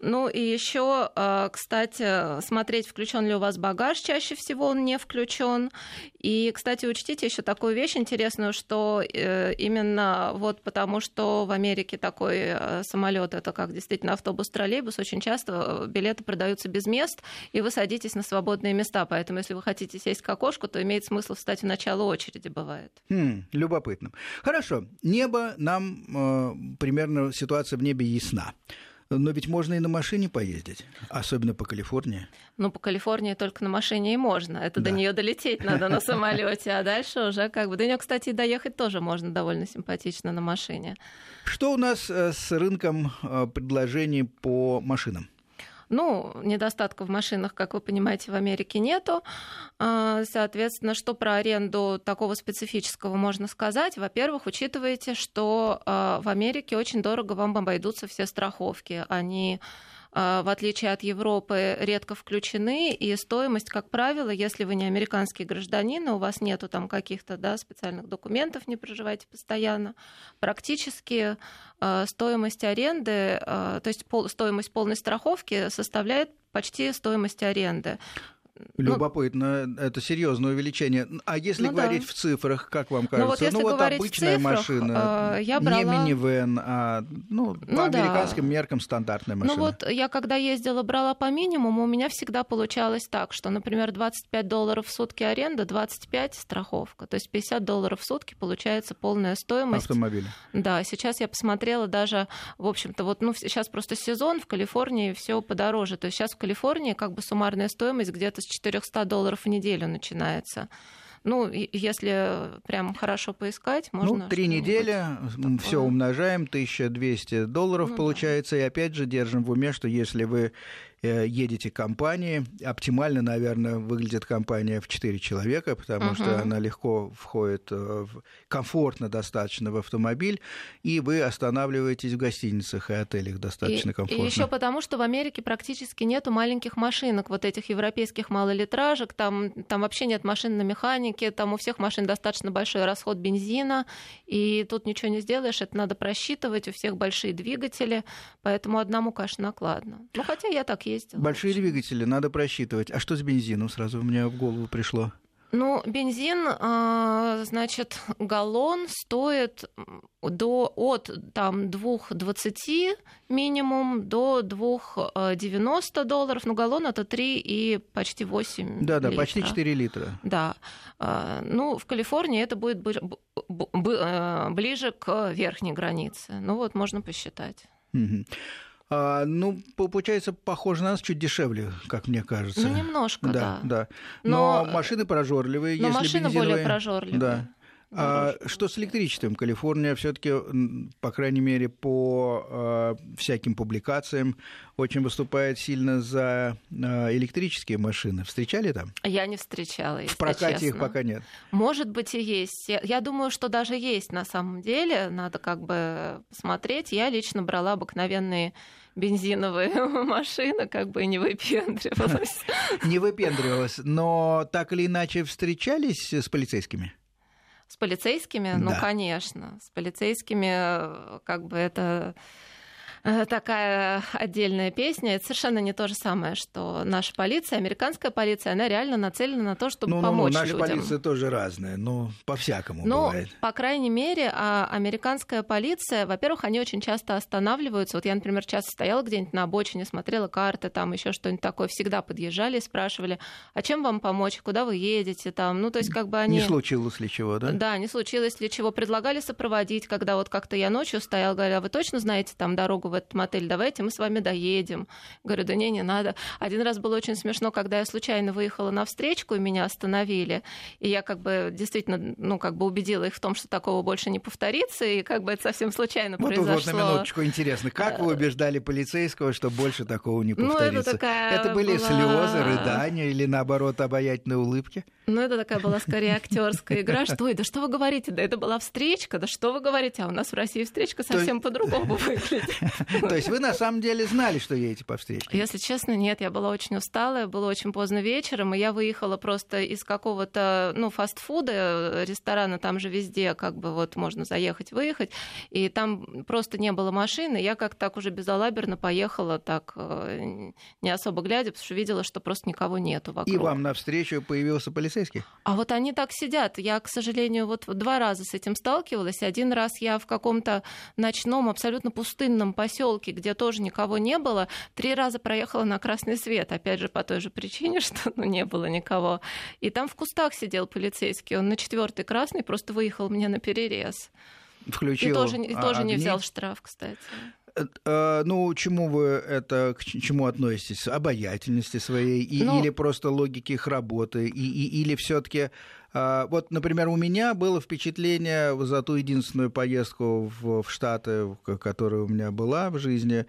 Ну и еще, а, кстати, смотреть, включен ли у вас багаж, чаще всего он не включен. И, кстати, учтите еще такую вещь интересную, что э, именно вот потому, что в Америке такой э, самолет, это как действительно автобус-троллейбус, очень часто э, билеты продаются без мест, и вы садитесь на свободные места. Поэтому, если вы хотите сесть к окошку, то имеет смысл встать в начало очереди, бывает. Хм, любопытно. Хорошо. Небо нам э, примерно ситуация в небе ясна. Но ведь можно и на машине поездить, особенно по Калифорнии. Ну, по Калифорнии только на машине и можно. Это да. до нее долететь надо на самолете, а дальше уже как бы до нее, кстати, доехать тоже можно довольно симпатично на машине. Что у нас э, с рынком э, предложений по машинам? Ну, недостатков в машинах, как вы понимаете, в Америке нету. А, соответственно, что про аренду такого специфического можно сказать? Во-первых, учитывайте, что а, в Америке очень дорого вам обойдутся все страховки. Они в отличие от Европы, редко включены, и стоимость, как правило, если вы не американский гражданин, и у вас нету там каких-то да, специальных документов, не проживаете постоянно, практически а, стоимость аренды, а, то есть стоимость полной страховки составляет почти стоимость аренды. Ну, Любопытно, ну, это серьезное увеличение. А если ну, говорить да. в цифрах, как вам кажется? Ну вот, если ну, вот обычная цифрах, машина, э, я брала... не минивэн, а ну, ну, по американским да. меркам стандартная машина. Ну вот я когда ездила, брала по минимуму, у меня всегда получалось так, что, например, 25 долларов в сутки аренда, 25 страховка. То есть 50 долларов в сутки получается полная стоимость. Автомобиля. Да, сейчас я посмотрела даже, в общем-то, вот ну, сейчас просто сезон в Калифорнии, все подороже. То есть сейчас в Калифорнии как бы суммарная стоимость где-то с 400 долларов в неделю начинается. Ну, если прям хорошо поискать, ну, можно... Ну, три недели, все умножаем, 1200 долларов ну, получается, да. и опять же держим в уме, что если вы едете компании. Оптимально, наверное, выглядит компания в 4 человека, потому uh-huh. что она легко входит, э, комфортно достаточно в автомобиль, и вы останавливаетесь в гостиницах и отелях достаточно и, комфортно. И еще потому, что в Америке практически нету маленьких машинок, вот этих европейских малолитражек, там, там вообще нет машин на механике, там у всех машин достаточно большой расход бензина, и тут ничего не сделаешь, это надо просчитывать, у всех большие двигатели, поэтому одному, конечно, накладно. Ну, хотя я так ездила. Большие двигатели, надо просчитывать. А что с бензином? Сразу у меня в голову пришло. Ну, бензин, а, значит, галлон стоит до, от там, 2,20 минимум до 2,90 долларов. Ну, галлон это 3 и почти 8 Да-да, литра. почти 4 литра. Да. А, ну, в Калифорнии это будет э, ближе к верхней границе. Ну, вот можно посчитать. Угу. А, ну, получается, похоже на нас чуть дешевле, как мне кажется. Ну, немножко, да. Да, да. Но, но машины прожорливые. Но если машины бензиновые... более прожорливые. Да. А что с электричеством? Калифорния все-таки, по крайней мере, по э, всяким публикациям, очень выступает сильно за э, электрические машины. Встречали там? Я не встречала, если В прокате честно. их пока нет. Может быть и есть. Я, я думаю, что даже есть на самом деле. Надо как бы смотреть. Я лично брала обыкновенные бензиновые машины, как бы и не выпендривалась. Не выпендривалась, но так или иначе встречались с полицейскими? С полицейскими? Ну, да. Ну, конечно. С полицейскими э, как бы это такая отдельная песня. Это совершенно не то же самое, что наша полиция, американская полиция, она реально нацелена на то, чтобы ну, помочь ну, ну, наша людям. полиция тоже разная, но по-всякому ну, бывает. по крайней мере, а американская полиция, во-первых, они очень часто останавливаются. Вот я, например, часто стояла где-нибудь на обочине, смотрела карты, там еще что-нибудь такое, всегда подъезжали и спрашивали, а чем вам помочь, куда вы едете, там, ну, то есть как бы они... Не случилось ли чего, да? Да, не случилось ли чего. Предлагали сопроводить, когда вот как-то я ночью стояла, говорила, а вы точно знаете там дорогу в этот мотель, давайте мы с вами доедем. Говорю, да не, не надо. Один раз было очень смешно, когда я случайно выехала на встречку, и меня остановили, и я как бы действительно, ну, как бы убедила их в том, что такого больше не повторится, и как бы это совсем случайно вот произошло. Вот на минуточку интересно, как вы убеждали полицейского, что больше такого не повторится? Ну, это, такая это были была... слезы, рыдания или наоборот обаятельные улыбки? Ну, это такая была скорее актерская игра. Что, да что вы говорите? Да это была встречка, да что вы говорите? А у нас в России встречка совсем по-другому выглядит. То есть вы на самом деле знали, что едете по встречке? Если честно, нет, я была очень усталая, было очень поздно вечером, и я выехала просто из какого-то, ну, фастфуда, ресторана там же везде, как бы вот можно заехать, выехать, и там просто не было машины, я как-то так уже безалаберно поехала, так э, не особо глядя, потому что видела, что просто никого нету вокруг. И вам навстречу появился полицейский? А вот они так сидят. Я, к сожалению, вот два раза с этим сталкивалась. Один раз я в каком-то ночном, абсолютно пустынном поселке, где тоже никого не было, три раза проехала на красный свет. Опять же, по той же причине, что ну, не было никого. И там в кустах сидел полицейский. Он на четвертый красный просто выехал мне на перерез. Включил и тоже, и тоже не взял штраф, кстати. Э, ну, чему вы это, к чему относитесь? Обаятельности своей и. Ну или просто логики их работы? И, и, или все таки а, вот, например, у меня было впечатление за ту единственную поездку в, в Штаты, которая у меня была в жизни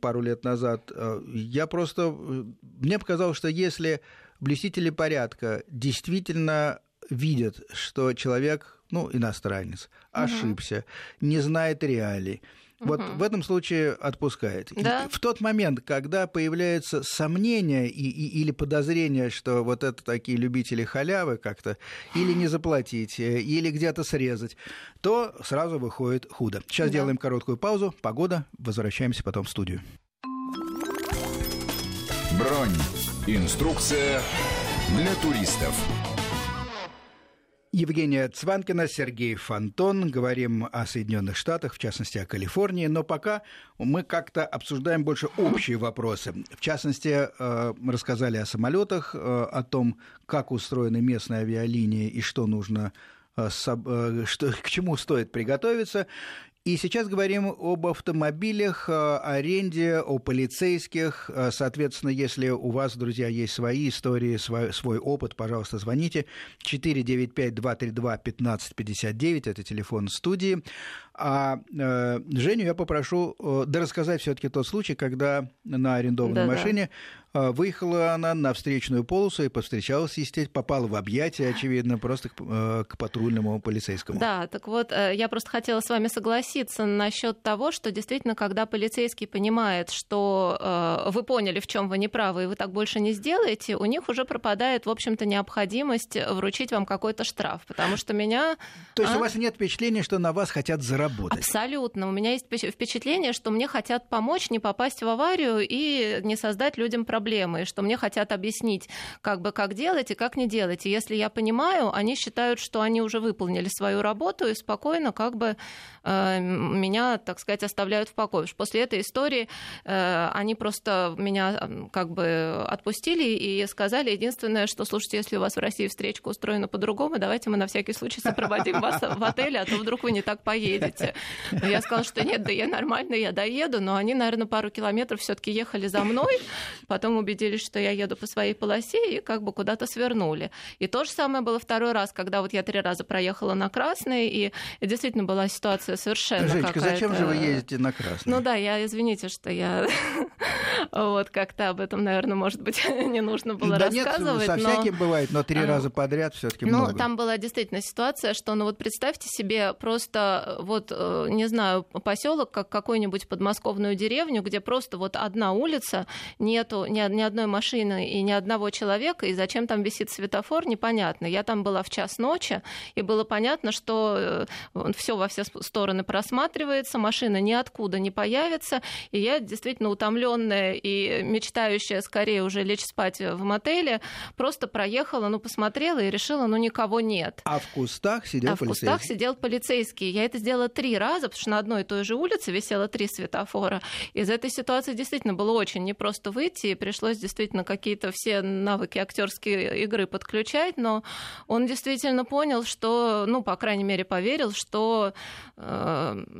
пару лет назад. Э, я просто... Мне показалось, что если блюстители порядка действительно видят, что человек, ну, иностранец, ошибся, угу. не знает реалий, вот угу. в этом случае отпускает. Да. В тот момент, когда появляется сомнение и, и, или подозрение, что вот это такие любители халявы как-то, или не заплатить, э, или где-то срезать, то сразу выходит худо. Сейчас да. делаем короткую паузу. Погода. Возвращаемся потом в студию. Бронь. Инструкция для туристов. Евгения Цванкина, Сергей Фонтон. Говорим о Соединенных Штатах, в частности, о Калифорнии. Но пока мы как-то обсуждаем больше общие вопросы. В частности, э, мы рассказали о самолетах, э, о том, как устроены местные авиалинии и что нужно э, что, к чему стоит приготовиться. И сейчас говорим об автомобилях, аренде, о полицейских. Соответственно, если у вас, друзья, есть свои истории, свой, свой опыт, пожалуйста, звоните. 495-232-1559, это телефон студии. А э, Женю я попрошу э, да рассказать все-таки тот случай, когда на арендованной Да-да. машине э, выехала она на встречную полосу и повстречалась, естественно, попала в объятия, очевидно, просто к, э, к патрульному полицейскому. Да, так вот, э, я просто хотела с вами согласиться насчет того, что действительно, когда полицейский понимает, что э, вы поняли, в чем вы неправы, и вы так больше не сделаете, у них уже пропадает, в общем-то, необходимость вручить вам какой-то штраф, потому что меня... То есть а? у вас нет впечатления, что на вас хотят заработать? работать. Абсолютно. У меня есть впечатление, что мне хотят помочь не попасть в аварию и не создать людям проблемы, что мне хотят объяснить, как бы как делать и как не делать. И если я понимаю, они считают, что они уже выполнили свою работу и спокойно как бы меня, так сказать, оставляют в покое. После этой истории э, они просто меня как бы отпустили и сказали единственное, что, слушайте, если у вас в России встречка устроена по-другому, давайте мы на всякий случай сопроводим вас в отеле, а то вдруг вы не так поедете. Но я сказала, что нет, да я нормально, я доеду, но они, наверное, пару километров все таки ехали за мной, потом убедились, что я еду по своей полосе и как бы куда-то свернули. И то же самое было второй раз, когда вот я три раза проехала на красный, и действительно была ситуация совершенно Женечка, зачем же вы ездите на красный? Ну да, я, извините, что я вот как-то об этом, наверное, может быть, не нужно было да рассказывать. Нет, со но... всяким бывает, но три а, раза подряд все таки Ну, там была действительно ситуация, что, ну вот представьте себе просто вот Э, не знаю, поселок, как какую-нибудь подмосковную деревню, где просто вот одна улица, нету ни, ни одной машины и ни одного человека, и зачем там висит светофор, непонятно. Я там была в час ночи, и было понятно, что э, все во все стороны просматривается, машина ниоткуда не появится, и я действительно утомленная и мечтающая скорее уже лечь спать в мотеле, просто проехала, ну, посмотрела и решила, ну, никого нет. А в кустах сидел а полицейский? в кустах сидел полицейский. Я это сделала три раза, потому что на одной и той же улице висело три светофора. Из этой ситуации действительно было очень непросто выйти, и пришлось действительно какие-то все навыки актерской игры подключать, но он действительно понял, что, ну, по крайней мере, поверил, что э,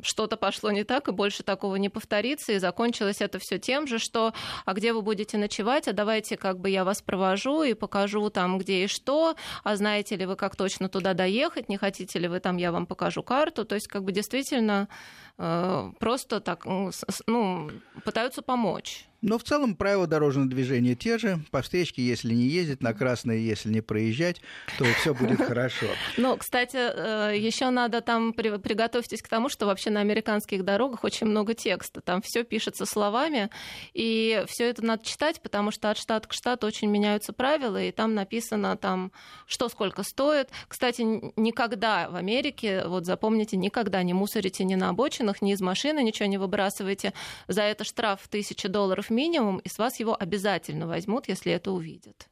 что-то пошло не так, и больше такого не повторится, и закончилось это все тем же, что а где вы будете ночевать, а давайте как бы я вас провожу и покажу там, где и что, а знаете ли вы, как точно туда доехать, не хотите ли вы там, я вам покажу карту, то есть как бы действительно э, просто так, ну, пытаются помочь. Но в целом правила дорожного движения те же. По встречке, если не ездить, на красные, если не проезжать, то все будет хорошо. Ну, кстати, э, еще надо там приготовьтесь к тому, что вообще на американских дорогах очень много текста. Там все пишется словами, и все это надо читать, потому что от штата к штату очень меняются правила, и там написано там, что сколько стоит. Кстати, никогда в Америке, вот запомните, никогда не мусорите ни на обочинах, ни из машины ничего не выбрасывайте. За это штраф в долларов минимум, и с вас его обязательно возьмут, если это увидят.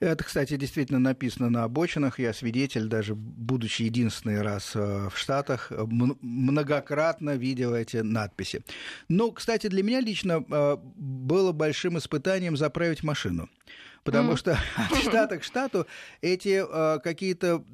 Это, кстати, действительно написано на обочинах. Я свидетель, даже будучи единственный раз э, в Штатах, многократно видел эти надписи. Но, кстати, для меня лично э, было большим испытанием заправить машину потому mm. что от штата к штату эти э, какие-то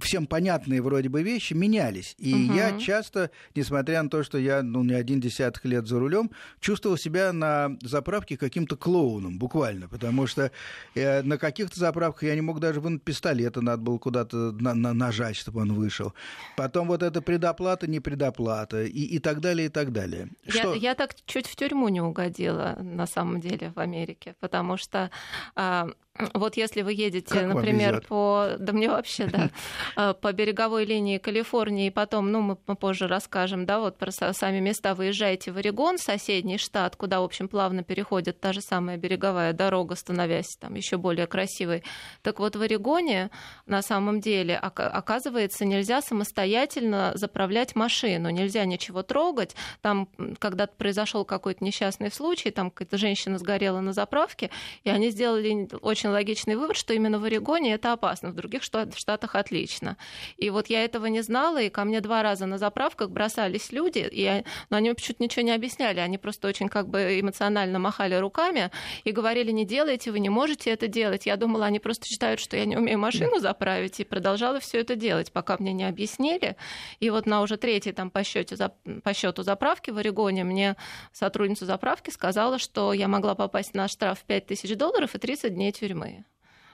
всем понятные вроде бы вещи менялись. И mm-hmm. я часто, несмотря на то, что я ну, не один десяток лет за рулем, чувствовал себя на заправке каким-то клоуном, буквально, потому что э, на каких-то заправках я не мог даже вынуть пистолет, надо было куда-то на- на- нажать, чтобы он вышел. Потом вот эта предоплата, не предоплата, и, и так далее, и так далее. Я, что... я так чуть в тюрьму не угодила, на самом деле, в Америке, потому что um, вот если вы едете, как например, по... Да мне вообще, да. А, по береговой линии Калифорнии, и потом, ну, мы позже расскажем, да, вот про сами места, выезжаете в Орегон, соседний штат, куда, в общем, плавно переходит та же самая береговая дорога, становясь там еще более красивой. Так вот, в Орегоне на самом деле, оказывается, нельзя самостоятельно заправлять машину, нельзя ничего трогать. Там когда-то произошел какой-то несчастный случай, там какая-то женщина сгорела на заправке, и они сделали очень очень логичный вывод, что именно в Орегоне это опасно, в других штатах отлично. И вот я этого не знала, и ко мне два раза на заправках бросались люди, и, но они почему-то ничего не объясняли, они просто очень как бы эмоционально махали руками и говорили, не делайте, вы не можете это делать. Я думала, они просто считают, что я не умею машину заправить, и продолжала все это делать, пока мне не объяснили. И вот на уже третьей там по, счету, по счету заправки в Орегоне мне сотрудница заправки сказала, что я могла попасть на штраф 5000 долларов и 30 дней тюрьмы тюрьмы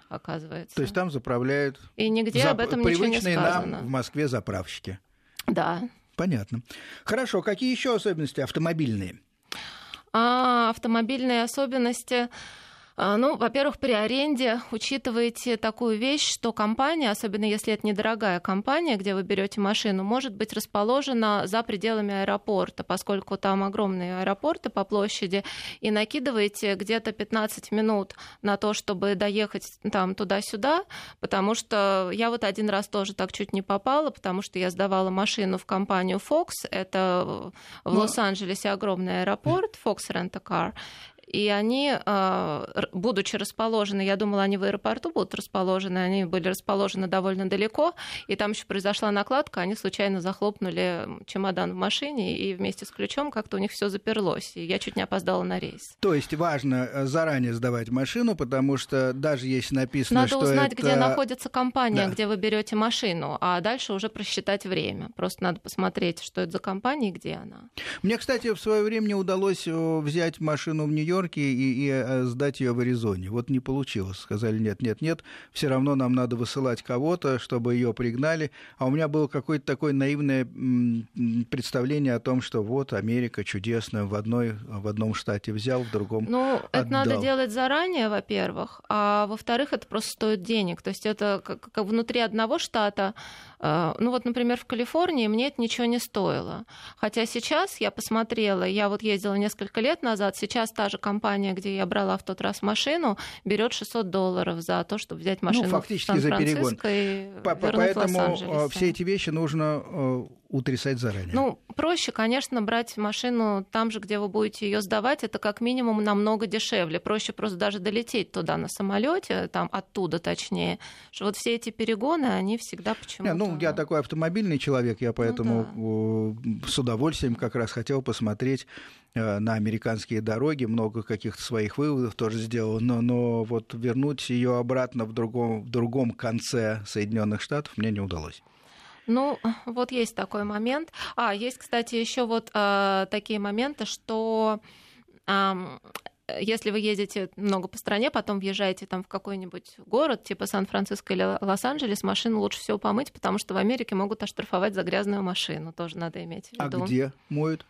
оказывается. То есть там заправляют... И нигде зап... об этом ничего не сказано. нам в Москве заправщики. Да. Понятно. Хорошо, какие еще особенности автомобильные? А, автомобильные особенности... А, ну, во-первых, при аренде учитывайте такую вещь, что компания, особенно если это недорогая компания, где вы берете машину, может быть расположена за пределами аэропорта, поскольку там огромные аэропорты по площади, и накидываете где-то 15 минут на то, чтобы доехать там туда-сюда, потому что я вот один раз тоже так чуть не попала, потому что я сдавала машину в компанию Fox, это в ну, Лос-Анджелесе огромный аэропорт, Fox Rent a Car, и они, а, будучи расположены, я думала, они в аэропорту будут расположены, они были расположены довольно далеко, и там еще произошла накладка, они случайно захлопнули чемодан в машине, и вместе с ключом как-то у них все заперлось, и я чуть не опоздала на рейс. То есть важно э, заранее сдавать машину, потому что даже если написано, Надо что узнать, это... где находится компания, да. где вы берете машину, а дальше уже просчитать время. Просто надо посмотреть, что это за компания и где она. Мне, кстати, в свое время удалось э, взять машину в Нью-Йорк, Нью-Йорке и, и э, сдать ее в Аризоне. Вот не получилось. Сказали, нет, нет, нет, все равно нам надо высылать кого-то, чтобы ее пригнали. А у меня было какое-то такое наивное представление о том, что вот Америка чудесная, в, одной, в одном штате взял, в другом Ну, отдал. это надо делать заранее, во-первых, а во-вторых, это просто стоит денег. То есть это как, как внутри одного штата Э, ну вот, например, в Калифорнии мне это ничего не стоило. Хотя сейчас я посмотрела, я вот ездила несколько лет назад, сейчас та же компания, где я брала в тот раз машину, берет 600 долларов за то, чтобы взять ну, машину ну, фактически в Сан-Франциско и Поэтому э, все эти вещи нужно э, утрясать заранее? Ну, проще, конечно, брать машину там же, где вы будете ее сдавать. Это как минимум намного дешевле. Проще просто даже долететь туда на самолете, там оттуда точнее. Что вот все эти перегоны, они всегда почему-то... Не, ну, я такой автомобильный человек, я поэтому ну, да. с удовольствием как раз хотел посмотреть э, на американские дороги, много каких-то своих выводов тоже сделал, но, но вот вернуть ее обратно в другом, в другом конце Соединенных Штатов мне не удалось. Ну, вот есть такой момент. А, есть, кстати, еще вот э, такие моменты, что э, если вы ездите много по стране, потом въезжаете там в какой-нибудь город, типа Сан-Франциско или Лос-Анджелес, машину лучше всего помыть, потому что в Америке могут оштрафовать за грязную машину. Тоже надо иметь в а виду. А где моют?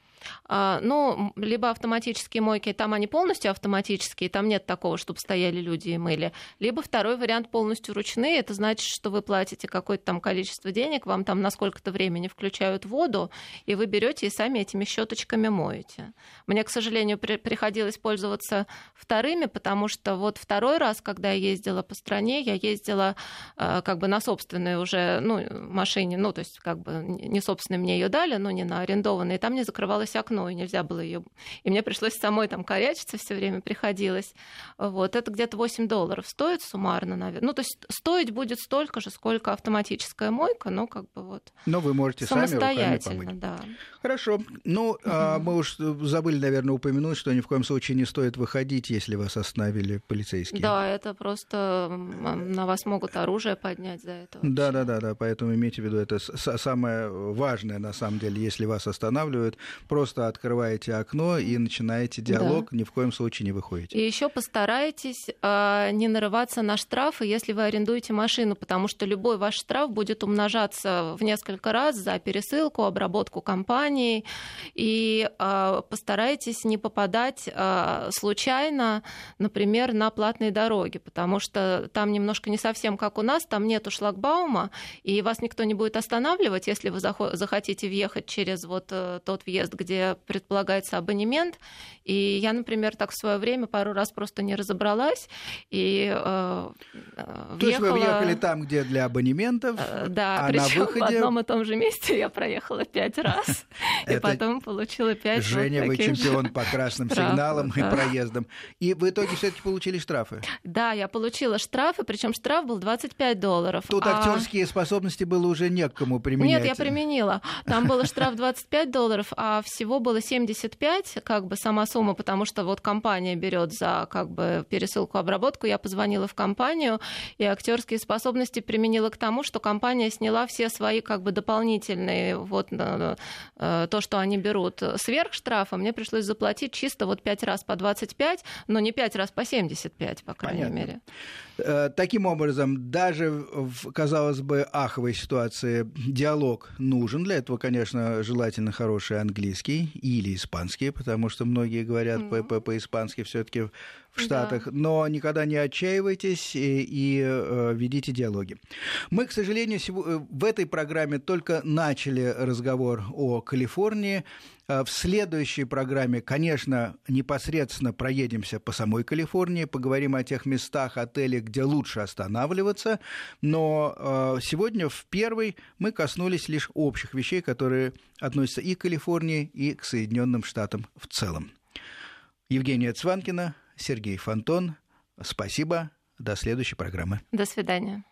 А, ну, либо автоматические мойки, там они полностью автоматические, там нет такого, чтобы стояли люди и мыли. Либо второй вариант полностью ручные, это значит, что вы платите какое-то там количество денег, вам там на сколько-то времени включают воду, и вы берете и сами этими щеточками моете. Мне, к сожалению, при приходилось пользоваться вторыми, потому что вот второй раз, когда я ездила по стране, я ездила э, как бы на собственной уже ну, машине, ну, то есть как бы не собственной мне ее дали, но не на арендованной, и там не закрывалось окно, и нельзя было ее. И мне пришлось самой там корячиться все время приходилось. Вот. Это где-то 8 долларов стоит суммарно, наверное. Ну, то есть стоить будет столько же, сколько автоматическая мойка, но как бы вот Но вы можете самостоятельно, сами помыть. да. Хорошо. Ну, угу. а мы уж забыли, наверное, упомянуть, что ни в коем случае не стоит выходить, если вас остановили полицейские. Да, это просто на вас могут оружие поднять за это. Да, да, да, да. Поэтому имейте в виду, это самое важное на самом деле, если вас останавливают, просто открываете окно и начинаете диалог, да. ни в коем случае не выходите. И еще постарайтесь э, не нарываться на штрафы, если вы арендуете машину, потому что любой ваш штраф будет умножаться в несколько раз за пересылку, обработку компании. И э, постарайтесь не попадать э, случайно, например, на платные дороги, потому что там немножко не совсем как у нас, там нету шлагбаума, и вас никто не будет останавливать, если вы захотите въехать через вот тот въезд, где предполагается абонемент. И я, например, так в свое время пару раз просто не разобралась и э, То есть вы въехали там, где для абонементов, э, да, а на выходе... в одном и том же месте я проехала пять раз, и потом получила пять Женя, вы чемпион по красным сигналам и проездам. И в итоге все-таки получили штрафы? Да, я получила штрафы, причем штраф был 25 долларов. Тут а актерские способности было уже некому применять. Нет, я применила. Там был штраф 25 долларов, а всего было 75, как бы сама сумма, потому что вот компания берет за как бы пересылку, обработку. Я позвонила в компанию, и актерские способности применила к тому, что компания сняла все свои как бы дополнительные вот э, то, что они берут сверх штрафа. Мне пришлось заплатить чисто вот 5 раз по 25, но не 5 раз по 75, по крайней Понятно. мере. Э, таким образом, даже в, казалось бы, аховой ситуации диалог нужен. Для этого, конечно, желательно хороший английский или испанский, потому что многие говорят mm-hmm. по- по-испански все-таки в Штатах. Да. Но никогда не отчаивайтесь и, и э, ведите диалоги. Мы, к сожалению, э, в этой программе только начали разговор о Калифорнии. Э, в следующей программе, конечно, непосредственно проедемся по самой Калифорнии, поговорим о тех местах, отелях, где лучше останавливаться. Но э, сегодня в первой мы коснулись лишь общих вещей, которые относятся и к Калифорнии, и к Соединенным Штатам в целом. Евгения Цванкина, Сергей Фонтон. Спасибо. До следующей программы. До свидания.